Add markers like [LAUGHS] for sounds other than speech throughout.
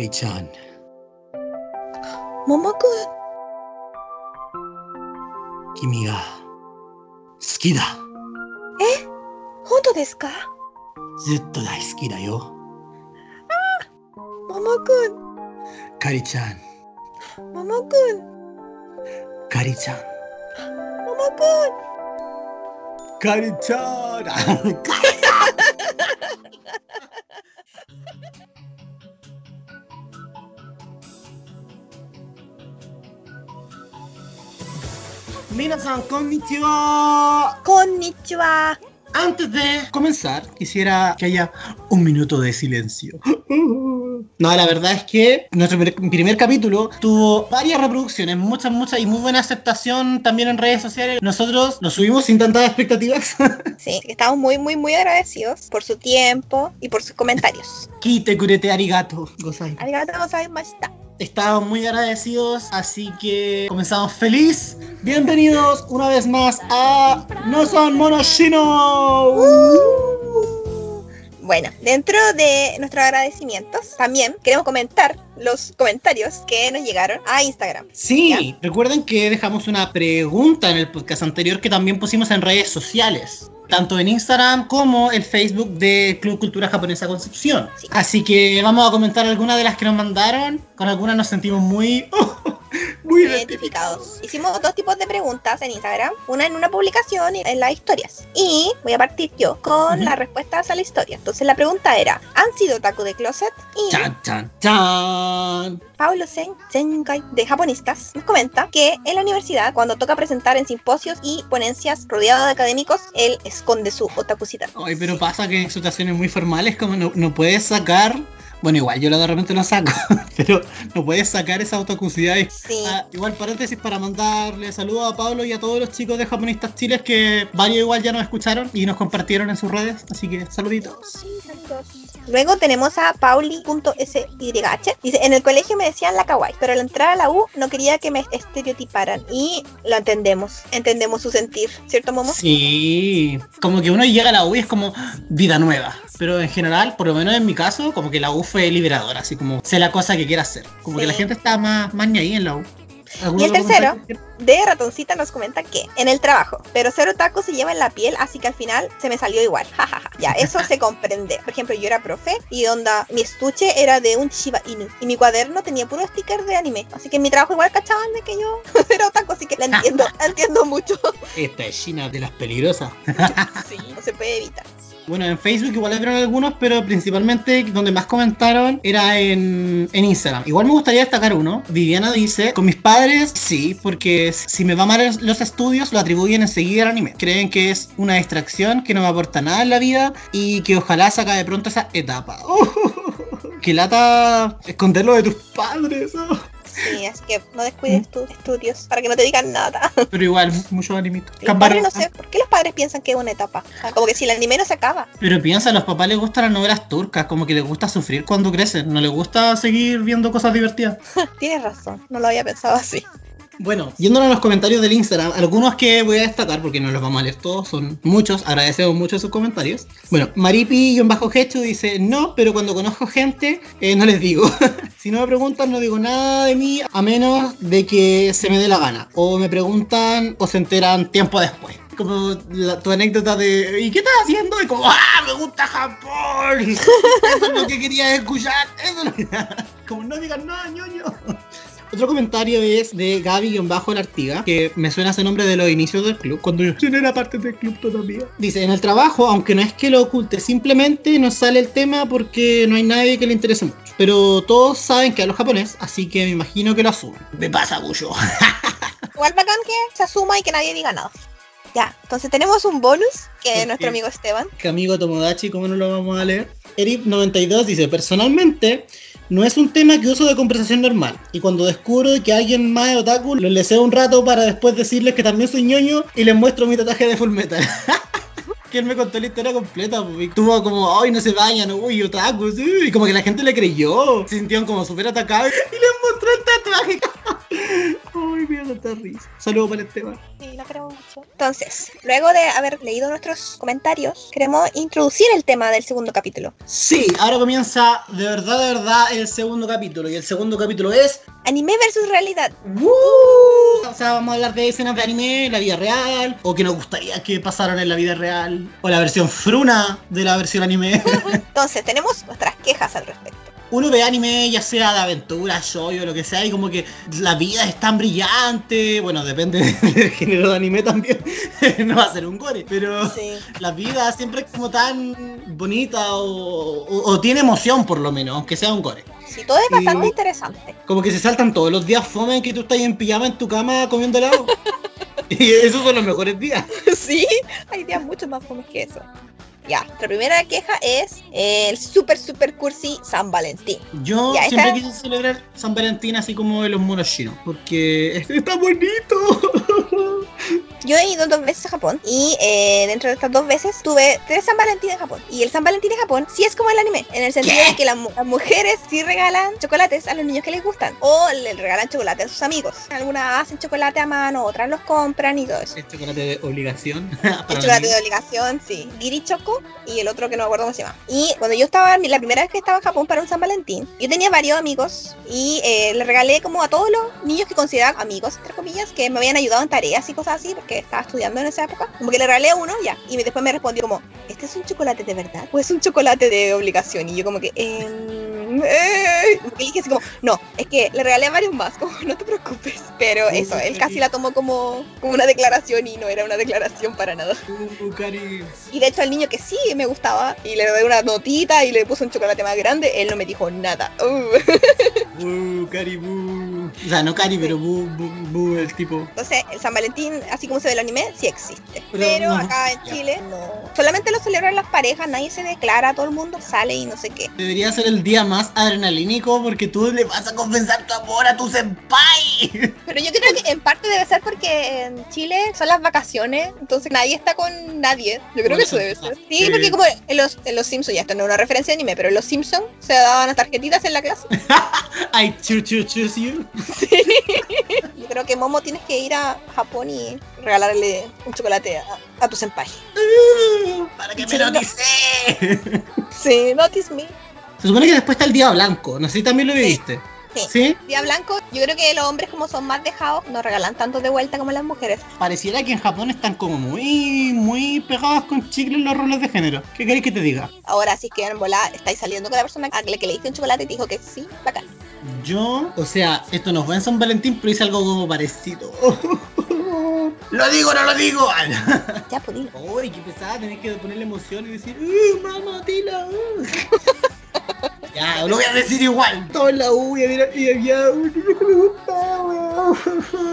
Kari-chan. 桃くん。君が好きだ。本当ですか？ずっと大好きだよ。桃くん。カリちゃん、桃くん。カリちゃん、桃くん。カリちゃん。[LAUGHS] Minasan, konnichiwa. Konnichiwa. Antes de comenzar, quisiera que haya un minuto de silencio. [LAUGHS] No, la verdad es que nuestro primer capítulo tuvo varias reproducciones, muchas, muchas y muy buena aceptación también en redes sociales. Nosotros nos subimos sin tantas expectativas. [LAUGHS] Sí, estamos muy, muy, muy agradecidos por su tiempo y por sus comentarios. Kite kurete arigato gozai. Arigato gozai mashita. Estamos muy agradecidos, así que comenzamos feliz. Bienvenidos una vez más a No son monoshino. Bueno, dentro de nuestros agradecimientos, también queremos comentar los comentarios que nos llegaron a Instagram. Sí, recuerden que dejamos una pregunta en el podcast anterior que también pusimos en redes sociales. Tanto en Instagram como el Facebook de Club Cultura Japonesa Concepción. Sí. Así que vamos a comentar algunas de las que nos mandaron. Con algunas nos sentimos muy, [LAUGHS] muy identificados. Hicimos dos tipos de preguntas en Instagram, una en una publicación y en las historias. Y voy a partir yo con las respuestas a la historia. Entonces la pregunta era, ¿han sido otaku de closet? Y Chan, chan, chan. Paulo Sen Senkai de Japonistas nos comenta que en la universidad, cuando toca presentar en simposios y ponencias rodeado de académicos, él esconde su otakucidad. Ay, pero pasa que en situaciones muy formales como no, no puedes sacar... Bueno, igual yo de repente lo saco, [LAUGHS] pero no puedes sacar esa autocusidad. y- Sí. Ah, igual paréntesis para mandarle saludos a Pablo y a todos los chicos de Japonistas Chiles que varios igual ya nos escucharon y nos compartieron en sus redes, así que saluditos. Luego tenemos a Pauli.syh. Dice, en el colegio me decían la kawaii, pero al entrar a la U no quería que me estereotiparan. Y lo entendemos, entendemos su sentir, ¿cierto, Momo? Sí, como que uno llega a la U y es como vida nueva, pero en general, por lo menos en mi caso, como que la U fue liberadora, así como sé la cosa que quiera hacer, como que Sí. la gente está más, más ahí en la U. ¿Algún Y el tercero, de Ratoncita nos comenta que en el trabajo, pero ser otaku se lleva en la piel, así que al final se me salió igual. [LAUGHS] jajaja. ya, eso se comprende. Por ejemplo, yo era profe y onda, mi estuche era de un Shiba Inu y mi cuaderno tenía puro sticker de anime. Así que en mi trabajo igual cachaban de que yo [LAUGHS] era otaku, así que la entiendo, [LAUGHS] la entiendo mucho. Esta es China de las peligrosas. sí, no se puede evitar. Bueno, en Facebook igual vieron algunos, pero principalmente donde más comentaron era en, en Instagram. Igual me gustaría destacar uno. Viviana dice, con mis padres sí, porque si me va mal los estudios lo atribuyen enseguida al anime. Creen que es una distracción, que no me aporta nada en la vida y que ojalá se acabe pronto esa etapa. [LAUGHS] que lata esconderlo de tus padres. Sí, así que no descuides tus estudios para que no te digan nada. Pero igual, muchos animitos. Los padres no sé, ¿por qué los padres piensan que es una etapa? O sea, como que si el anime no se acaba. Pero piensa, a los papás les gustan las novelas turcas, como que les gusta sufrir cuando crecen, no les gusta seguir viendo cosas divertidas. [LAUGHS] Tienes razón, no lo había pensado así. Bueno, yéndonos a los comentarios del Instagram, algunos que voy a destacar porque no los vamos a leer todos, son muchos, agradecemos mucho sus comentarios. Bueno, Maripi-Hecho dice, no, pero cuando conozco gente, eh, no les digo. [LAUGHS] si no me preguntan, no digo nada de mí, a menos de que se me dé la gana. O me preguntan o se enteran tiempo después. Como tu anécdota de, ¿y qué estás haciendo? Y como, ¡ah, me gusta Japón! [LAUGHS] Eso es lo que quería escuchar. Eso es lo que- [LAUGHS] Como no digan nada, ñoño. Otro comentario es de Gaby-La Artiga, que me suena ese nombre de los inicios del club, cuando yo no era parte del club todavía. Dice, en el trabajo, aunque no es que lo oculte, simplemente no sale el tema porque no hay nadie que le interese mucho. Pero todos saben que hablo japonés, así que me imagino que lo asumen. Me pasa mucho. [LAUGHS] Igual bacán que se asuma y que nadie diga nada. Ya, entonces tenemos un bonus que ¿Por es nuestro amigo Esteban. que amigo Tomodachi, ¿cómo no lo vamos a leer? Erip92 dice, personalmente, no es un tema que uso de conversación normal. Y cuando descubro que alguien más es otaku, lo leseo un rato para después decirles que también soy ñoño y les muestro mi tatuaje de Full Metal. [LAUGHS] que él me contó la historia completa, pues, y tuvo como, ay, no se vayan, uy, otaku, sí", y como que la gente le creyó, se sintieron como súper atacados, [LAUGHS] y les mostró el tatuaje. Ay, mi dio tanta risa. Saludos para Esteban. Sí, la queremos mucho. Entonces, luego de haber leído nuestros comentarios, queremos introducir el tema del segundo capítulo. Sí, ahora comienza de verdad, de verdad el segundo capítulo. Y el segundo capítulo es. Anime versus realidad. ¡Woo! O sea, vamos a hablar de escenas de anime en la vida real, o que nos gustaría que pasaran en la vida real, o la versión fruna de la versión anime. [LAUGHS] Entonces, tenemos nuestras quejas al respecto. Uno ve anime, ya sea de aventura, shoyo, lo que sea, y como que la vida es tan brillante. Bueno, depende [LAUGHS] del género de anime también. [LAUGHS] no va a ser un gore, pero Sí. la vida siempre es como tan bonita o, o- o tiene emoción, por lo menos, aunque sea un gore. Sí, todo es bastante interesante. Como que se saltan todos los días fome en que tú estás en pijama en tu cama comiendo helado. [LAUGHS] y esos son los mejores días. sí, hay días mucho más fomes que eso. Ya, nuestra primera queja es el super, super cursi San Valentín. Yo Ya, siempre esta- quise celebrar San Valentín así como de los monos chinos, porque es- está bonito. [LAUGHS] Yo he ido dos veces a Japón y eh, dentro de estas dos veces tuve tres San Valentín en Japón. Y el San Valentín en Japón sí es como el anime, en el sentido ¿Qué? de que las, mu- las mujeres sí regalan chocolates a los niños que les gustan o le regalan chocolate a sus amigos. Algunas hacen chocolate a mano, otras los compran y todo eso. Es chocolate de obligación. [LAUGHS] Para chocolate de obligación, sí. Giri Y el otro que no me acuerdo cómo se llama. Y cuando yo estaba, la primera vez que estaba en Japón para un San Valentín, yo tenía varios amigos y eh, le regalé como a todos los niños que consideraba amigos, entre comillas, que me habían ayudado en tareas y cosas así, porque estaba estudiando en esa época. Como que le regalé a uno ya. Y después me respondió como, ¿este es un chocolate de verdad? ¿O es un chocolate de obligación? Y yo como que, em, eh, como que dije así como, no, es que le regalé a varios más, [LAUGHS] como no te preocupes. Pero eso, él casi la tomó como, como una declaración y no era una declaración para nada. Uh. Y de hecho al niño que sí me gustaba y le doy una notita y le puse un chocolate más grande, él no me dijo nada. [LAUGHS] Uh. Uh, cari, bu. O sea, no cari, pero bu, bu, bu, el tipo. Entonces, el San Valentín, así como se ve el anime, sí existe. Pero Pero, no, acá en ya. Chile no. Solamente lo celebran las parejas, nadie se declara, todo el mundo sale y no sé qué. Debería ser el día más adrenalínico porque tú le vas a confesar tu amor a tu senpai. [LAUGHS] Pero yo creo que en parte debe ser porque en Chile son las vacaciones, entonces nadie está con nadie. Yo creo que eso debe ser. Sí, sí. porque como en los, en los Simpsons, ya esto no es una referencia de anime, pero en los Simpsons se daban las tarjetitas en la clase. [LAUGHS] I choo choo choose you. Yo creo que Momo tienes que ir a Japón y regalarle un chocolate a, a tu senpai. Uh, para que me Sí, no. notice. Sí, notice me. Se supone que después está el día blanco. No sé si también lo viviste. Sí. ¿Sí? Día blanco, yo creo que los hombres como son más dejados, no regalan tanto de vuelta como las mujeres. Pareciera que en Japón están como muy, muy pegados con chicle en los roles de género. ¿Qué queréis que te diga? Ahora sí que en volada estáis saliendo con la persona a la que le diste un chocolate y te dijo que sí, bacán. Yo, o sea, esto no fue en San Valentín, pero hice algo como parecido. [LAUGHS] ¿Lo digo no lo digo? Ya, pues dilo. Uy, qué pesada, tenés que ponerle emoción y decir, ¡Uh, mamá, dilo! uh". [LAUGHS] [LAUGHS] ya, lo voy a decir igual. Todo en la U y había, y había.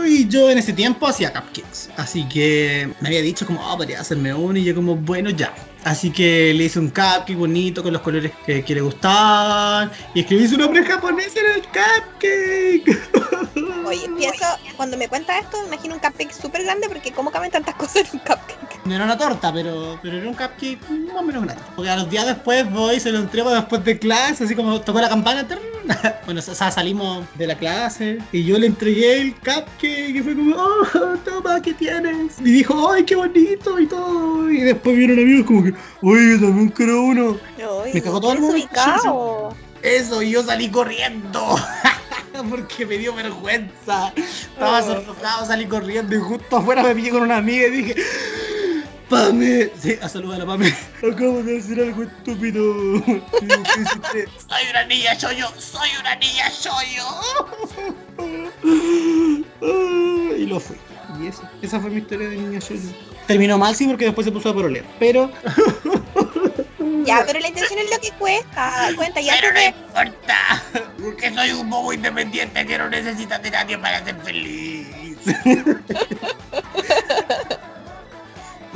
Y yo en ese tiempo hacía cupcakes. Así que me había dicho como, oh, podría hacerme uno. Y yo como, bueno, ya. Así que le hice un cupcake bonito con los colores que, que le gustaban. Y escribí su nombre japonés en el cupcake. [LAUGHS] Oye, pienso, cuando me cuentas esto, me imagino un cupcake súper grande porque ¿cómo caben tantas cosas en un cupcake? No era una torta, pero, pero era un cupcake más o menos grande. Porque a los días después voy, se lo entrego después de clase, así como tocó la campana. [LAUGHS] Bueno, o sea, salimos de la clase y yo le entregué el cupcake y fue como, oh, toma, ¿qué tienes? Y dijo, ay, qué bonito y todo. Y después vieron amigos como que, oye, yo también quiero uno. Me cagó todo el mundo. Eso, y yo salí corriendo. [LAUGHS] Porque me dio vergüenza. Estaba Oh. sonrojado, salí corriendo y justo afuera me pillé con una amiga y dije, Pame, sí, a saludar a la Pame. Acabo de decir algo estúpido. Soy una niña yo, soy una niña yo. y lo fui. Y eso, esa fue mi historia de niña yo. Terminó mal, sí, porque después se puso a porolear. Pero. Ya, pero la intención es lo que cuesta. Cuenta, ya Pero te no ve- importa, porque soy un bobo independiente que no necesita de nadie para ser feliz. [LAUGHS]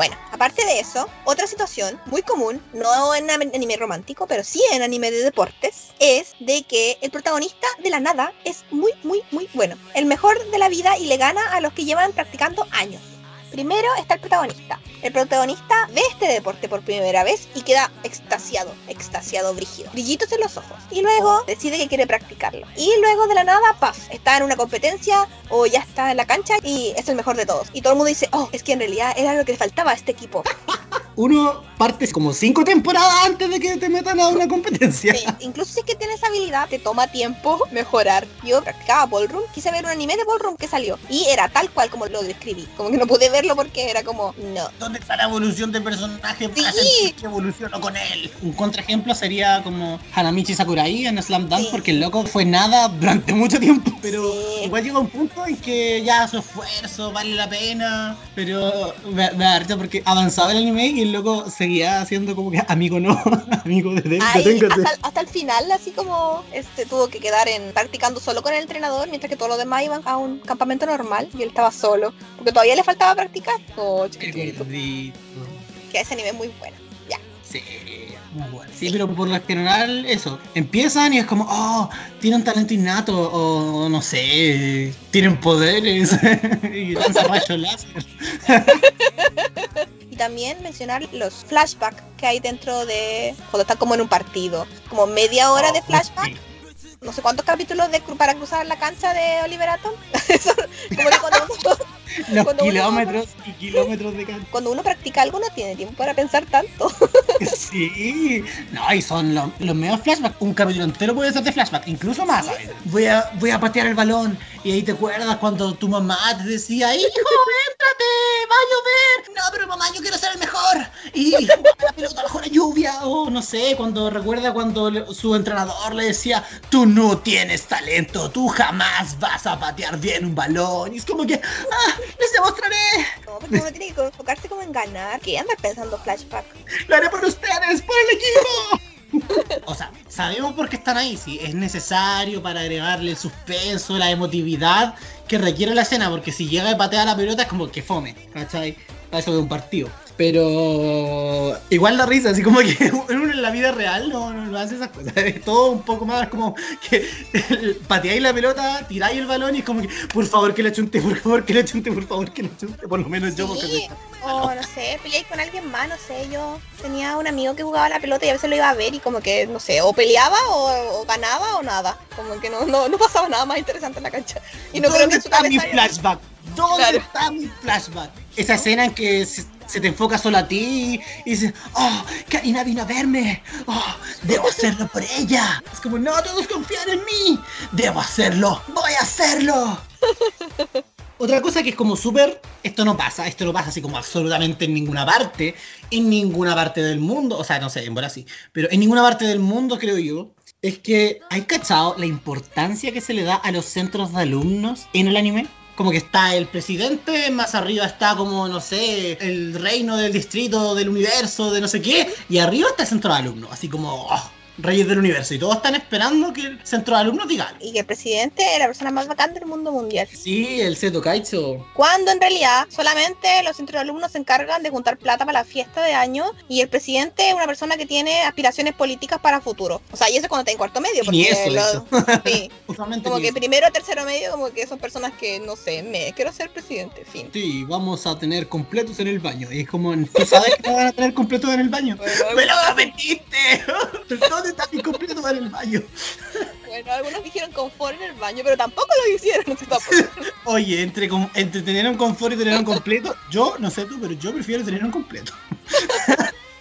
Bueno, aparte de eso, otra situación muy común, no en anime romántico, pero sí en anime de deportes, es de que el protagonista de la nada es muy, muy, muy bueno. El mejor de la vida y le gana a los que llevan practicando años. Primero está el protagonista. El protagonista ve este deporte por primera vez y queda extasiado, extasiado, brígido. Brillitos en los ojos. Y luego decide que quiere practicarlo. Y luego de la nada, paf, está en una competencia o ya está en la cancha y es el mejor de todos. Y todo el mundo dice, oh, es que en realidad era lo que le faltaba a este equipo. Uno parte como cinco temporadas antes de que te metan a una competencia. Sí, incluso si es que tienes habilidad, te toma tiempo mejorar. Yo practicaba ballroom, quise ver un anime de ballroom que salió y era tal cual como lo describí. Como que no pude verlo porque era como, no. ¿Dónde está la evolución del personaje para Sí. sentir que evoluciono con él? Un contraejemplo sería como Hanamichi Sakurai en Slam Dunk, Sí. porque el loco fue nada durante mucho tiempo. Pero Sí. igual llega un punto en que ya su esfuerzo vale la pena. Pero me, me da porque avanzaba el anime y el loco seguía haciendo como que amigo no, [LAUGHS] amigo de hasta, hasta el final, así como este tuvo que quedar en practicando solo con el entrenador, mientras que todos los demás iban a un campamento normal y él estaba solo, porque todavía le faltaba practicar. Oh. Que ese anime es muy bueno. Ya. Sí, muy bueno. Sí, pero por lo general, eso. Empiezan y es como, oh, tienen talento innato, o no sé, tienen poderes, [LAUGHS] y lanzan rayos láser. [LAUGHS] También mencionar los flashbacks que hay dentro de cuando están como en un partido, como media hora de flashback. No sé cuántos capítulos de para cruzar la cancha de Oliver Atom. [LAUGHS] Eso, como que cuando uno, [LAUGHS] Los Cuando uno- kilómetros y kilómetros de cancha. cuando uno practica algo no tiene tiempo para pensar tanto. [LAUGHS] Sí, no, y son los, los medios flashbacks. Un capítulo entero puede ser de flashback, incluso más. Voy a, voy a patear el balón y ahí te acuerdas cuando tu mamá te decía, hijo, éntrate, a llover. No, pero mamá, yo quiero ser el mejor. Y [LAUGHS] la pelota bajo la lluvia. O no sé, cuando recuerda cuando su entrenador le decía, tú no tienes talento, tú jamás vas a patear bien un balón. Y es como que, ah, les demostraré. No, porque uno tiene que enfocarse como en ganar. que andar pensando flashback? ¡Lo haré por ustedes, por el equipo! [LAUGHS] o sea, sabemos por qué están ahí, sí, es necesario para agregarle el suspenso, la emotividad que requiere la escena, porque si llega y patea la pelota es como que fome, ¿cachai? Para eso de un partido. Pero igual la risa, así como que [LAUGHS] uno en la vida real no, no, no hace esas cosas. Es todo un poco más como que [LAUGHS] pateáis la pelota, tiráis el balón y es como que por favor que le chunte, por favor que le chunte, por favor que le chunte, por lo menos yo porque Sí. soy O no sé, peleáis con alguien más, no sé, yo tenía un amigo que jugaba la pelota y a veces lo iba a ver y como que, no sé, o peleaba o, o ganaba o nada. Como que no, no, no pasaba nada más interesante en la cancha. Y no creo ¿Dónde que en su está mi flashback? ¿Dónde Claro. está mi flashback? Esa escena en que se, se te enfoca solo a ti y dices, oh, Karina vino a verme, oh, debo hacerlo por ella. Es como, no, todos confían en mí, debo hacerlo, voy a hacerlo. [LAUGHS] Otra cosa que es como súper, esto no pasa, esto no pasa así como absolutamente en ninguna parte, en ninguna parte del mundo, o sea, no sé, en Brasil, pero en ninguna parte del mundo creo yo, es que hay cachado la importancia que se le da a los centros de alumnos en el anime. Como que está el presidente, más arriba está como, no sé, el reino del distrito, del universo, de no sé qué, y arriba está el centro de alumnos, así como, oh, reyes del universo, y todos están esperando que el centro de alumnos diga algo. Y que el presidente es la persona más bacán del mundo mundial. Sí, el Seto Kaicho. Cuando en realidad solamente los centros de alumnos se encargan de juntar plata para la fiesta de año y el presidente es una persona que tiene aspiraciones políticas para futuro. O sea, y eso cuando está en cuarto medio. Ni porque eso, de lo- [LAUGHS] sí, [LAUGHS] como ni que eso. primero, tercero medio, como que son personas que, no sé, me quiero ser presidente, fin. Sí, vamos a tener completos en el baño. Y es como, ¿tú sabes que no van a tener completos en el baño? [LAUGHS] Bueno, ¡Me lo algunos, prometiste! ¿Dónde está mi completo en el baño? bueno, algunos dijeron confort en el baño, pero tampoco lo hicieron. Oye, entre, entre tener un confort y tener un completo, yo, no sé tú, pero yo prefiero tener un completo.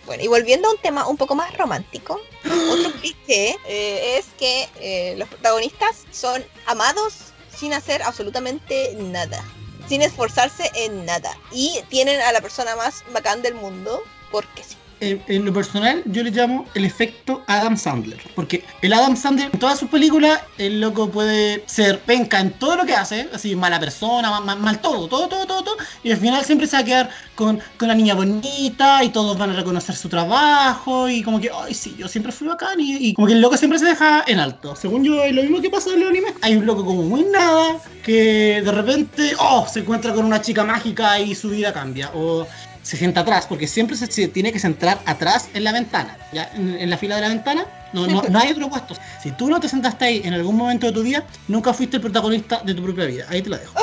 Bueno, y volviendo a un tema un poco más romántico, otro cliché eh, es que eh, los protagonistas son amados sin hacer absolutamente nada, sin esforzarse en nada, y tienen a la persona más bacán del mundo porque sí. En, en lo personal, yo le llamo el efecto Adam Sandler. Porque el Adam Sandler, en todas sus películas, el loco puede ser penca en todo lo que hace, así, mala persona, ma- ma- mal, todo, todo, todo, todo, todo. Y al final siempre se va a quedar con, con la niña bonita y todos van a reconocer su trabajo. Y como que, ay, sí, yo siempre fui bacán. Y, y como que el loco siempre se deja en alto. Según yo, es lo mismo que pasa en los animes. Hay un loco como muy nada que de repente, oh, se encuentra con una chica mágica y su vida cambia. O se sienta atrás, porque siempre se, se tiene que centrar atrás en la ventana, ¿ya? En, en la fila de la ventana. No, no, no hay otro puesto. Si tú no te sentaste ahí en algún momento de tu vida, nunca fuiste el protagonista de tu propia vida. Ahí te la dejo.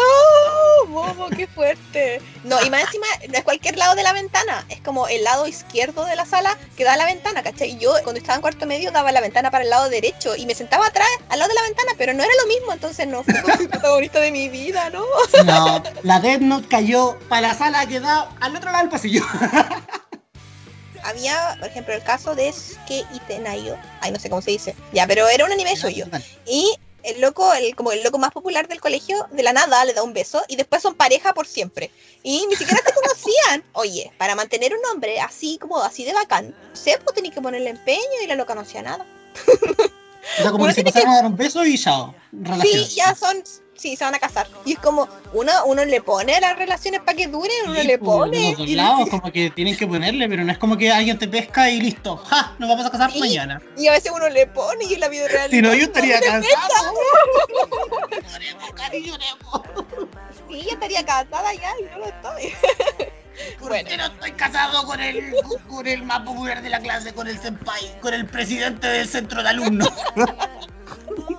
Momo, qué fuerte. No, y más encima, no es cualquier lado de la ventana, es como el lado izquierdo de la sala que da a la ventana, ¿cachai? Y yo cuando estaba en cuarto medio daba la ventana para el lado derecho y me sentaba atrás, al lado de la ventana, pero no era lo mismo, entonces no fue como el protagonista de mi vida, ¿no? No, la Death Note cayó para la sala que da al otro lado del pasillo. Había, por ejemplo, el caso de Suke Itenayo, ay, no sé cómo se dice, ya, pero era un anime suyo. Y el loco, el, como el loco más popular del colegio, de la nada le da un beso y después son pareja por siempre. Y ni siquiera se conocían. [LAUGHS] Oye, para mantener un hombre así como así de bacán, no sé, pues tenía que ponerle empeño y la loca no hacía nada. O sea, como Uno que se pasaron a dar un beso y chao. Relación. Sí, ya son, sí, se van a casar. Y es como, uno, uno le pone a las relaciones para que duren, uno Sí, le pues, pone. los dos lados, [LAUGHS] como que tienen que ponerle, pero no es como que alguien te pesca y listo. ¡Ja! Nos vamos a casar mañana. Y a veces uno le pone y en la vida real. Si no, yo estaría casado. Lloremos, Cari, lloremos. Sí, yo estaría casada ya y no lo estoy. ¿Por Bueno. qué no estoy casado con el, con el más popular de la clase, con el senpai, con el presidente del centro de alumnos? [LAUGHS]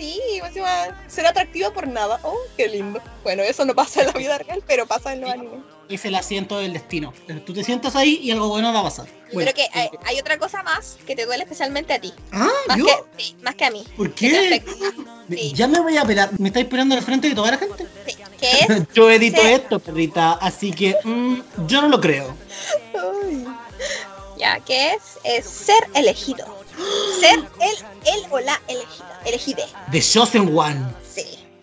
Sí, encima ser atractivo por nada. Oh, qué lindo. Bueno, eso no pasa en la vida real, pero pasa en los animes. Es el asiento del destino. Tú te sientas ahí y algo bueno va a pasar. Bueno, creo que hay, eh, hay otra cosa más que te duele especialmente a ti. Ah, Más ¿yo? que, sí, más que a mí. ¿Por ¿Qué qué? Sí. Ya me voy a pelar. ¿Me estáis peleando al frente de toda la gente? Sí, que es [LAUGHS] Yo edito Sí. esto, perrita, así que mm, yo no lo creo. Ay. Ya, ¿qué es? Es ser elegido. Ser el, el o la elegida. Elegide. The Chosen One.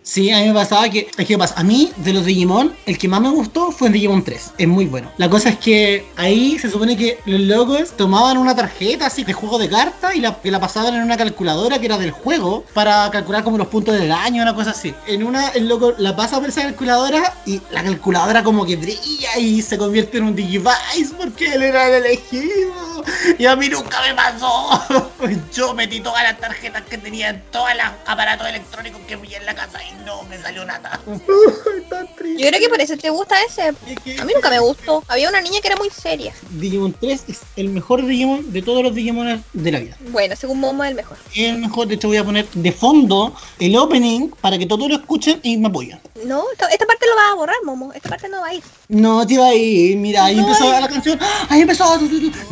Sí. A mí me pasaba que. Es que pasa, a mí, de los Digimon, el que más me gustó fue en Digimon 3. Es muy bueno. La cosa es que ahí se supone que los locos tomaban una tarjeta así de juego de cartas y la, y la pasaban en una calculadora que era del juego para calcular como los puntos del daño, una cosa así. En una, el loco la pasa por esa calculadora y la calculadora como que brilla y se convierte en un Digivice porque él era el elegido. Y a mí nunca me pasó. [LAUGHS] Yo metí todas las tarjetas que tenía en todos los aparatos electrónicos que vi en la casa no me salió [LAUGHS] triste. Yo creo que por eso te gusta ese. A mí nunca me gustó. Había una niña que era muy seria. Digimon 3 es el mejor Digimon de todos los Digimon de la vida. Bueno, según Momo es el mejor. Es el mejor, de hecho voy a poner de fondo el opening para que todos lo escuchen y me apoyen. No, esta, esta parte lo vas a borrar, Momo. Esta parte no va a ir. No te va a ir, mira, ahí No, empezó ay. la canción, ¡Ah! ahí empezó.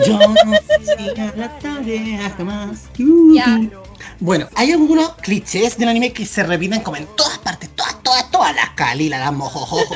Yo no sería la tarea jamás. Ya. Bueno, hay algunos clichés del anime que se repiten como en todas partes, todas, todas, todas las calilas, las mojojojo.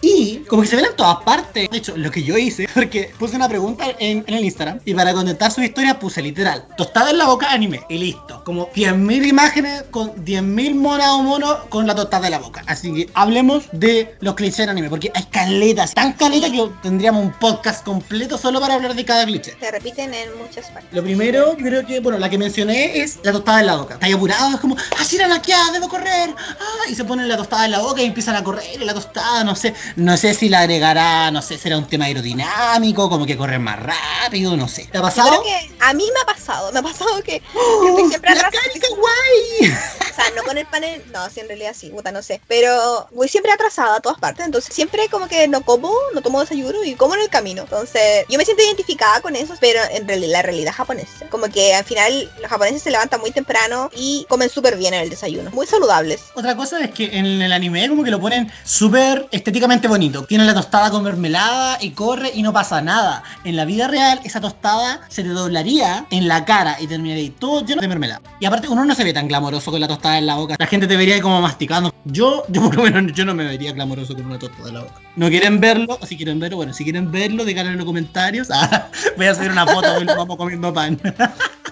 Y como que se ven en todas partes. De hecho, lo que yo hice, [LAUGHS] porque puse una pregunta en, en el Instagram y para contestar su historia puse literal, tostada en la boca anime y listo. Como 10.000 imágenes con 10.000 monas o monos con la tostada en la boca. Así que hablemos de los clichés del anime, porque hay caletas, tan caletas que tendríamos un podcast completo solo para hablar de cada cliché. Se repiten en muchas partes. Lo primero, creo que, bueno, la que mencioné es la tostada en la boca. Está ahí apurado, es como, así era la debo correr. Ah, y se ponen la tostada en la boca y empiezan a correr. La tostada, no sé, no sé si la agregará, no sé, será un tema aerodinámico, como que corren más rápido, no sé. ¿Te ha Yo pasado? creo que a mí me ha pasado. Me ha pasado que [GASPS] yo estoy siempre ¡La atrás. Kawaii! O sea, no con el panel, no, sí, en realidad sí, puta, no sé. Pero voy siempre atrasada a todas partes, entonces siempre como que no como, no tomo desayuno y como en el camino. Entonces, yo me siento identificada con eso, pero en realidad, la realidad japonesa. Como que al final los japoneses se levantan muy temprano y comen súper bien en el desayuno, muy saludables. Otra cosa es que en el anime como que lo ponen súper estéticamente bonito. Tiene la tostada con mermelada y corre y no pasa nada. En la vida real esa tostada se te doblaría en la cara y terminaría todo lleno de mermelada. Y aparte uno no se ve tan glamoroso con la tostada en la boca. La gente te vería como masticando. Yo, [LAUGHS] yo por lo menos yo no me vería glamoroso con una tostada en la boca. ¿No quieren verlo? O si quieren verlo, bueno, si quieren verlo, díganlo en los comentarios. [LAUGHS] Ah, voy a hacer una foto y nos vamos comiendo pan.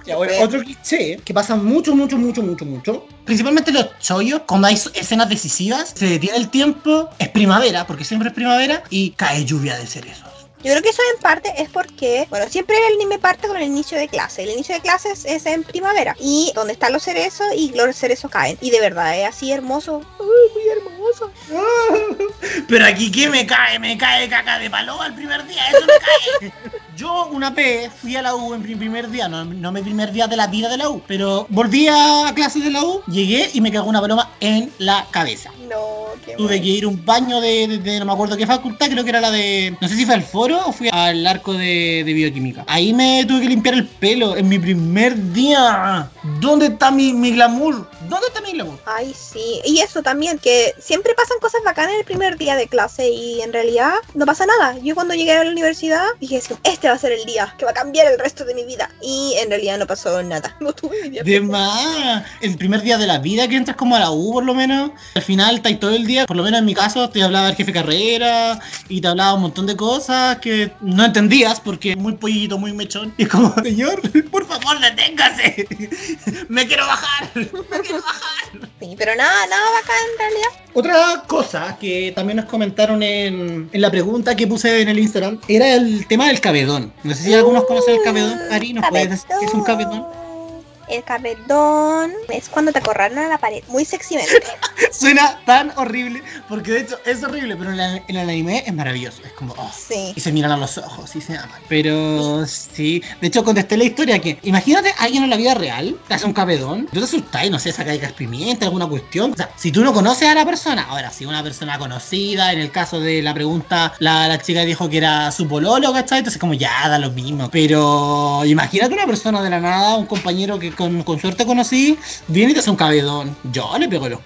Ya, bueno, otro cliché que pasa mucho, mucho, mucho, mucho, mucho. Principalmente los chollos, cuando hay escenas decisivas, se detiene el tiempo, es primavera, porque siempre es primavera, y cae lluvia de cerezos. Yo creo que eso en parte es porque, bueno, siempre el anime parte con el inicio de clase. El inicio de clases es en primavera. Y donde están los cerezos y los cerezos caen. Y de verdad es así hermoso. Ay, muy hermoso. [LAUGHS] Pero aquí, ¿qué me cae? Me cae caca de palo al primer día, eso me cae. [LAUGHS] Yo una vez fui a la U en mi primer día, no, no mi primer día de la vida de la U, pero volví a clases de la U, llegué y me cagó una paloma en la cabeza. No, qué Tuve que ir a un baño de, de- de- no me acuerdo qué facultad, creo que era la de, no sé si fue al foro o fui al arco de, bioquímica. Ahí me tuve que limpiar el pelo en mi primer día. ¿Dónde está mi glamour? ¿Dónde está mi glamour? Ay, sí. Y eso también, que siempre pasan cosas bacanas el primer día de clase y en realidad no pasa nada. Yo cuando llegué a la universidad dije, este va a ser el día que va a cambiar el resto de mi vida. Y en realidad no pasó nada. [LAUGHS] No tuve mi día. De más. El primer día de la vida que entras como a la U, por lo menos. Al final estáis todo el día, por lo menos en mi caso, te hablaba el jefe de carrera y te hablaba un montón de cosas que no entendías porque muy pollito, muy mechón. Y es como, señor, [LAUGHS] Por favor, deténgase. [LAUGHS] Me quiero bajar. Me quiero bajar. [LAUGHS] Sí, pero nada, nada bacán en realidad. Otra cosa que también nos comentaron en, en la pregunta que puse en el Instagram era el tema del cabedón. No sé si algunos conocen el cabedón. Ari, ¿nos puedes decir qué es un cabedón? El cabedón es cuando te acorralan a la pared, muy sexymente. [LAUGHS] Suena tan horrible, porque de hecho es horrible, pero en, la- en el anime es maravilloso. Es como, oh, Sí. y se miran a los ojos y se aman. Pero sí, de hecho contesté la historia que, imagínate a alguien en la vida real, te hace un cabedón, tú te asustás y no sé, sacas gas pimienta, alguna cuestión. O sea, si tú no conoces a la persona, ahora si una persona conocida, en el caso de la pregunta, la, la chica dijo que era su pololo, ¿cachai? Entonces como ya da lo mismo. Pero imagínate una persona de la nada, un compañero que con, con suerte conocí, viene te hace un cabedón. Yo le pego los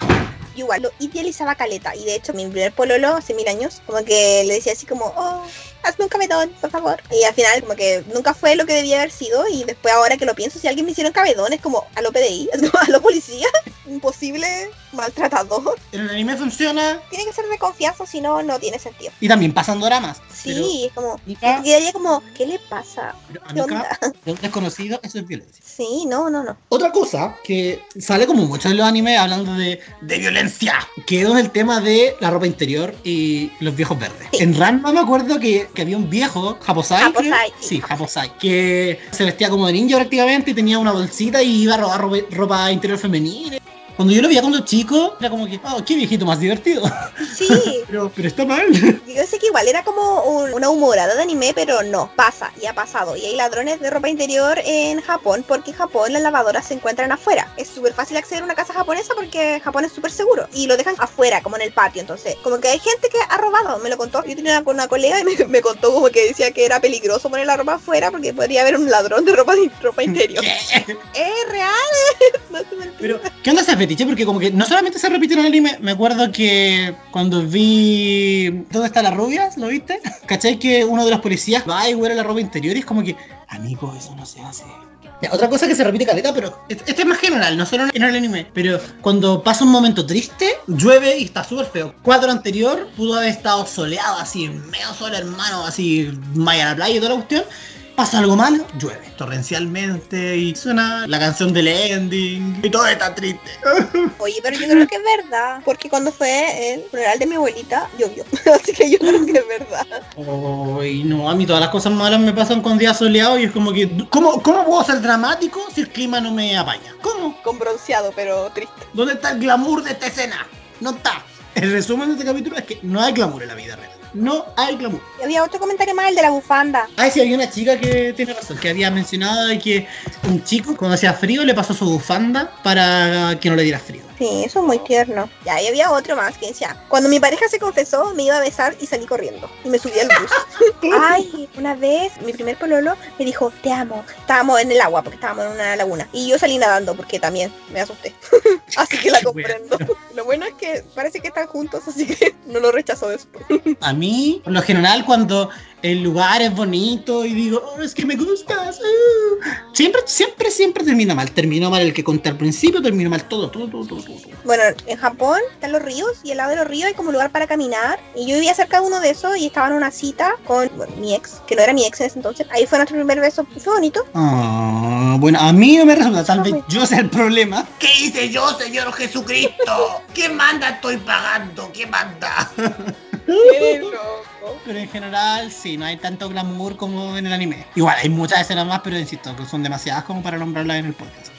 Yo igual lo idealizaba caleta. Y de hecho, mi primer pololo hace mil años, como que le decía así como, oh, hazme un cabedón, por favor. Y al final, como que nunca fue lo que debía haber sido. Y después, ahora que lo pienso, si alguien me hiciera un cabedón, es como a lo PDI, es como a lo policía, [LAUGHS] un posible maltratador. En el anime funciona Tiene que ser de confianza, si no, no tiene sentido. y también pasan doramas. Sí, es como, Mica, yo quedaría como, ¿qué le pasa? pero, ¿Qué onda? de [LAUGHS] un desconocido, eso es violencia. Sí, no, no, no. Otra cosa que sale como mucho en los animes hablando de, De violencia. que es el tema de la ropa interior y los viejos verdes. Sí. En Ranma me acuerdo que, que había un viejo, Japosai, sí. Japosai, que se vestía como de ninja prácticamente y tenía una bolsita y iba a robar ropa interior femenina. Cuando yo lo veía cuando chico, era como que, oh, qué viejito más divertido. [LAUGHS] Sí, [LAUGHS] pero, pero está mal. [LAUGHS] yo sé que igual era como un- una humorada de anime, pero no, pasa y ha pasado. Y hay ladrones de ropa interior en Japón, porque en Japón las lavadoras se encuentran afuera. Es súper fácil acceder a una casa japonesa porque Japón es súper seguro. Y lo dejan afuera, como en el patio. Entonces, como que hay gente que ha robado, me lo contó. Yo tenía una, una colega y me, me contó como que decía que era peligroso poner la ropa afuera porque podría haber un ladrón de ropa, ropa interior. ¿Qué? Es real, no se me olvida. Pero, ¿qué onda ese fetiche? Porque como que no solamente se repite en el anime, me acuerdo que cuando vi ¿Dónde está la rubia? ¿Lo viste? [LAUGHS] ¿Cachai que uno de los policías va y huele la ropa interior y es como que, amigo, eso no se hace. Otra cosa que se repite caleta, pero este es más general, no solo en el anime. Pero cuando pasa un momento triste, llueve y está súper feo. Cuadro anterior pudo haber estado soleado, así, medio sol, hermano, así, vaya a la playa y toda la cuestión. Pasa algo malo, llueve torrencialmente y suena la canción del ending y todo está triste. [LAUGHS] Oye, pero yo creo que es verdad, porque cuando fue el funeral de mi abuelita, llovió. [LAUGHS] Así que yo creo que es verdad. Ay, no, a mí todas las cosas malas me pasan con días soleados y es como que, ¿cómo, ¿cómo puedo ser dramático si el clima no me apaña? ¿Cómo? Con bronceado, pero triste. ¿Dónde está el glamour de esta escena? No está. El resumen de este capítulo es que no hay glamour en la vida real. No hay glamour. Y había otro comentario más, el de la bufanda. Ah, sí, había una chica que tiene razón, que había mencionado de que un chico cuando hacía frío le pasó su bufanda para que no le diera frío. Sí, eso es muy tierno. Ya, y había otro más que decía, cuando mi pareja se confesó, me iba a besar y salí corriendo. Y me subí al bus. [LAUGHS] [LAUGHS] Ay, una vez, mi primer pololo me dijo, te amo. Estábamos en el agua, porque estábamos en una laguna. Y yo salí nadando, porque también me asusté. [LAUGHS] así que la comprendo. Lo bueno es que parece que están juntos, así que no lo rechazó después. A mí, por lo general, cuando el lugar es bonito y digo, oh, es que me gustas, uh", siempre, siempre, siempre termina mal. Terminó mal el que conté al principio, terminó mal todo, todo, todo, todo. todo. Bueno, en Japón están los ríos y al lado de los ríos hay como lugar para caminar. Y yo vivía cerca de uno de esos y estaba en una cita con bueno, mi ex, que no era mi ex en ese entonces. Ahí fue nuestro primer beso. Fue bonito. Ah, bueno, a mí no me resulta, tal vez yo sea el problema. ¿Qué hice yo, Señor Jesucristo? ¿Qué manda estoy pagando? ¿Qué manda? [LAUGHS] Pero en general, sí, no hay tanto glamour como en el anime. Igual, hay muchas escenas más, pero insisto, que son demasiadas como para nombrarlas en el podcast.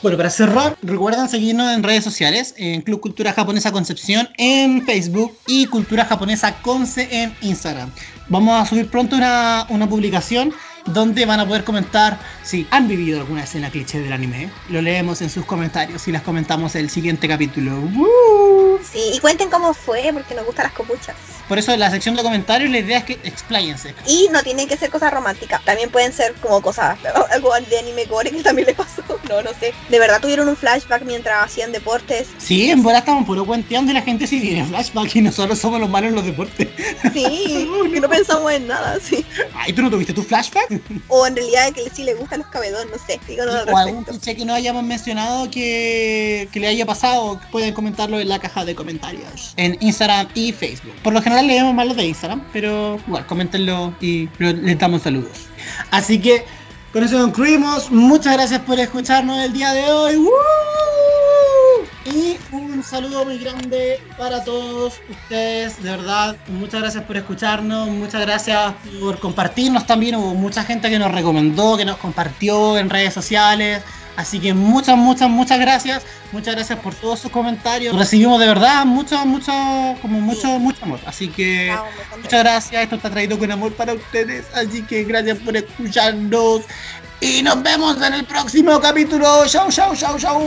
Bueno, para cerrar, recuerden seguirnos en redes sociales, en Club Cultura Japonesa Concepción en Facebook y Cultura Japonesa Conce en Instagram. Vamos a subir pronto una, una publicación donde van a poder comentar si han vivido alguna escena cliché del anime. Lo leemos en sus comentarios y las comentamos en el siguiente capítulo. ¡Woo! Y cuenten cómo fue, porque nos gustan las copuchas. Por eso en la sección de comentarios la idea es que expláyense. Y no tienen que ser cosas románticas, también pueden ser como cosas, [LAUGHS] algo de anime gore que también le pasó. [LAUGHS] No, no sé. De verdad tuvieron un flashback mientras hacían deportes. Sí, en verdad estaban puro cuenteando y la gente sí tiene flashback y nosotros somos los malos en los deportes. [LAUGHS] Sí, que no pensamos en nada, sí. Ay, ¿tú no tuviste tu flashback? O en realidad que sí le gustan los cabedón, no sé. Díganos al o algún cliché que no hayamos mencionado que, que le haya pasado, pueden comentarlo en la caja de comentarios en Instagram y Facebook. Por lo general leemos más los de Instagram, pero igual, coméntenlo y les damos saludos. Así que con eso concluimos. Muchas gracias por escucharnos el día de hoy. ¡Woo! Y un saludo muy grande para todos ustedes, de verdad. Muchas gracias por escucharnos, muchas gracias por compartirnos también. Hubo mucha gente que nos recomendó, que nos compartió en redes sociales. Así que muchas, muchas, muchas gracias. Muchas gracias por todos sus comentarios. Recibimos de verdad mucho, mucho, como mucho, mucho amor. Así que muchas gracias. Esto está traído con amor para ustedes. Así que gracias por escucharnos. Y nos vemos en el próximo capítulo. Chau, chau, chau, chau.